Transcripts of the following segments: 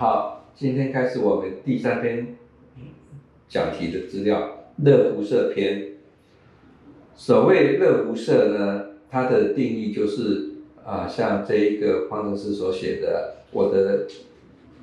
好，今天开始我们第三篇讲题的资料，热辐射篇。所谓热辐射呢，它的定义就是啊，像这一个方程式所写的，我的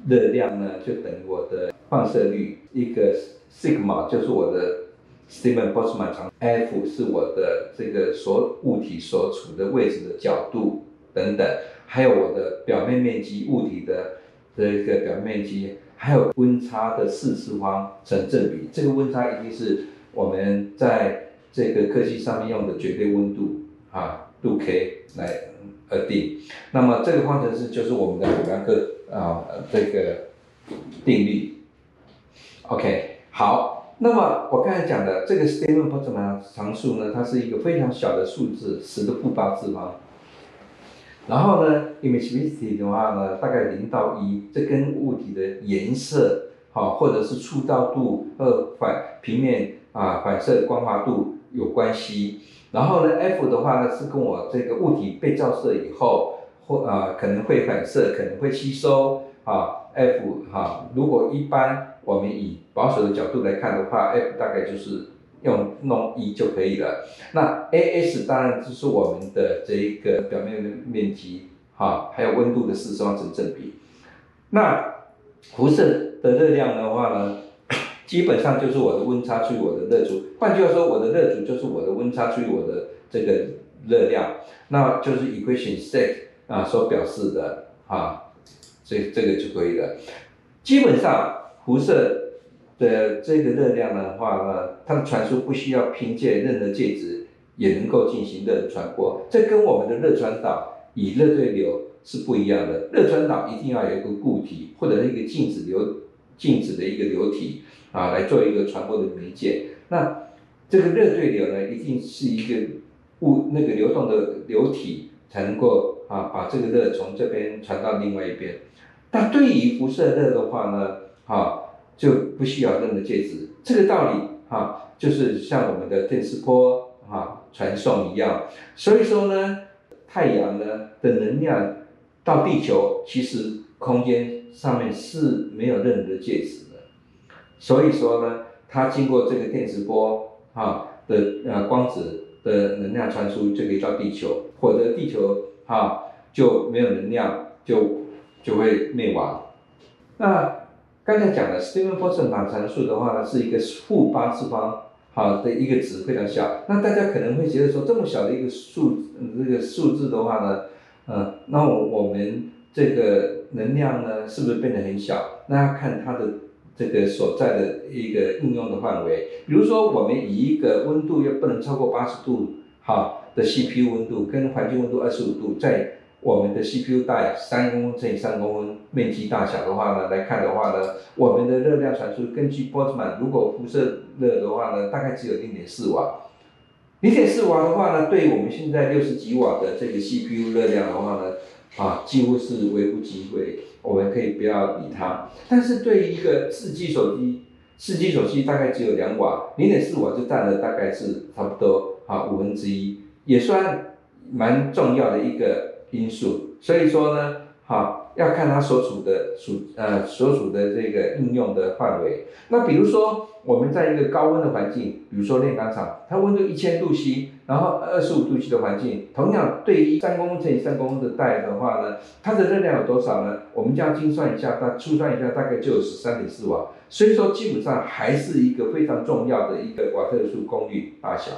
热量呢就等于我的放射率，一个 sigma 就是我的 Steven Boltzmann 长，F 是我的这个所物体所处的位置的角度等等，还有我的表面面积，物体的这个表面积，还有温差的四次方成正比，这个温差一定是我们在这个科技上面用的绝对温度啊，度 K 来而定。那么这个方程式就是我们的普朗克啊这个定律。OK，好，那么我刚才讲的这个 Steven Boltzmann 常数呢，它是一个非常小的数字，十的负八次方。然后呢，emissivity 的话呢，大概零到一，这跟物体的颜色好，或者是粗糙度和反平面啊反射光滑度。有关系，然后呢，F 的话呢是跟我这个物体被照射以后，或啊可能会反射，可能会吸收啊，F 哈，如果一般我们以保守的角度来看的话，F 大概就是用弄一就可以了。那 AS 当然就是我们的这一个表面的面积哈，还有温度的四次方成正比。那辐射的热量的话呢？基本上就是我的温差除以我的热阻，换句话说，我的热阻就是我的温差除以我的这个热量，那就是 equation six 啊所表示的啊，这这个就可以了。基本上辐射的这个热量的话呢，它的传输不需要凭借任何介质也能够进行热传播，这跟我们的热传导以热对流是不一样的。热传导一定要有一个固体或者一个静止流静止的一个流体。啊，来做一个传播的媒介。那这个热对流呢，一定是一个物那个流动的流体才能够啊，把这个热从这边传到另外一边。那对于辐射热的话呢，啊，就不需要任何介质。这个道理啊，就是像我们的电磁波啊传送一样。所以说呢，太阳呢的能量到地球，其实空间上面是没有任何的介质的。所以说呢，它经过这个电磁波哈的呃光子的能量传输就可以到地球，否则地球哈就没有能量，就就会灭亡。那刚才讲的 Steven Boltzmann 常数的话呢，是一个负八次方好的一个值非常小。那大家可能会觉得说，这么小的一个数这个数字的话呢，呃，那我们这个能量呢是不是变得很小？那要看它的。这个所在的一个应用的范围，比如说我们以一个温度又不能超过八十度哈的 CPU 温度，跟环境温度二十五度，在我们的 CPU 带三公分乘以三公分面积大小的话呢来看的话呢，我们的热量传输根据波兹曼，如果辐射热的话呢，大概只有零点四瓦。零点四瓦的话呢，对于我们现在六十几瓦的这个 CPU 热量的话呢，啊，几乎是微乎其微。我们可以不要理它，但是对于一个四 G 手机，四 G 手机大概只有两瓦，零点四瓦就占了大概是差不多啊五分之一，也算蛮重要的一个因素。所以说呢，好。要看它所处的处呃所处的这个应用的范围。那比如说我们在一个高温的环境，比如说炼钢厂，它温度一千度 C，然后二十五度 C 的环境，同样对于三公分乘以三公分的带的话呢，它的热量有多少呢？我们这样精算一下，它粗算一下，大概就有十三点四瓦。所以说基本上还是一个非常重要的一个瓦特数功率大小。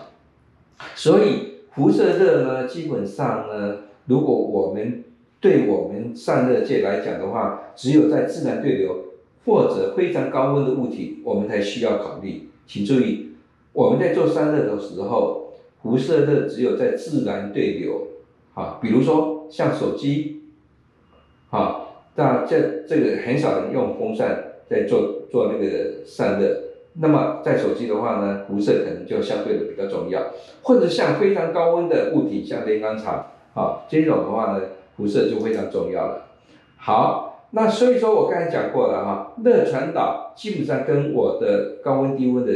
所以辐射热呢，基本上呢，如果我们对我们散热界来讲的话，只有在自然对流或者非常高温的物体，我们才需要考虑。请注意，我们在做散热的时候，辐射热只有在自然对流，啊，比如说像手机，啊，那这这个很少人用风扇在做做那个散热。那么在手机的话呢，辐射可能就相对的比较重要，或者像非常高温的物体，像炼钢厂，好，这种的话呢。辐射就非常重要了。好，那所以说我刚才讲过了哈，热传导基本上跟我的高温低温的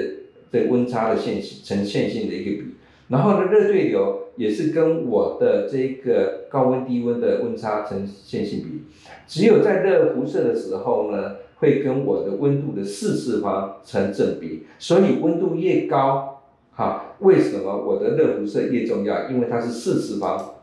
这温差的线性呈线性的一个比。然后呢，热对流也是跟我的这个高温低温的温差成线性比，只有在热辐射的时候呢，会跟我的温度的四次方成正比。所以温度越高，哈，为什么我的热辐射越重要？因为它是四次方。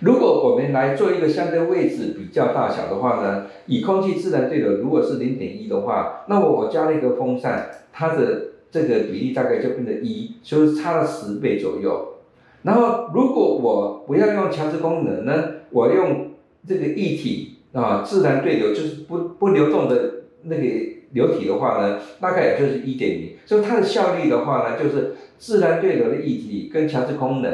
如果我们来做一个相对位置比较大小的话呢，以空气自然对流如果是零点一的话，那么我加了一个风扇，它的这个比例大概就变成一，就是差了十倍左右。然后如果我不要用强制功能呢，我用这个液体啊自然对流，就是不不流动的那个流体的话呢，大概也就是一点零。所以它的效率的话呢，就是自然对流的液体跟强制功能。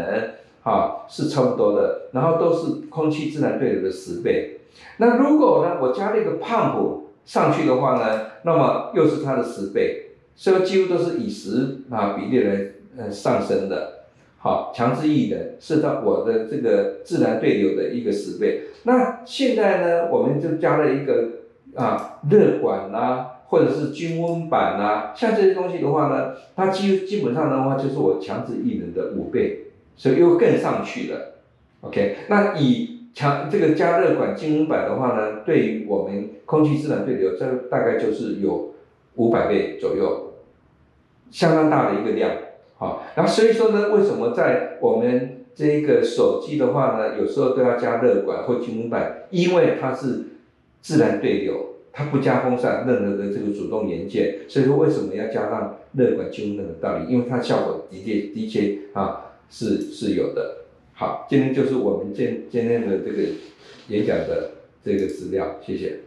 啊，是差不多的，然后都是空气自然对流的十倍。那如果呢，我加了一个 pump 上去的话呢，那么又是它的十倍，所以几乎都是以十啊比例来呃上升的。好，强制液的是到我的这个自然对流的一个十倍。那现在呢，我们就加了一个啊热管呐，或者是均温板呐，像这些东西的话呢，它基基本上的话就是我强制液能的五倍。所以又更上去了，OK？那以强这个加热管精温板的话呢，对于我们空气自然对流，这大概就是有五百倍左右，相当大的一个量，好。然后所以说呢，为什么在我们这个手机的话呢，有时候都要加热管或精温板，因为它是自然对流，它不加风扇任何的这个主动元件，所以说为什么要加上热管精温的道理？因为它效果的确的确啊。是是有的，好，今天就是我们今今天的这个演讲的这个资料，谢谢。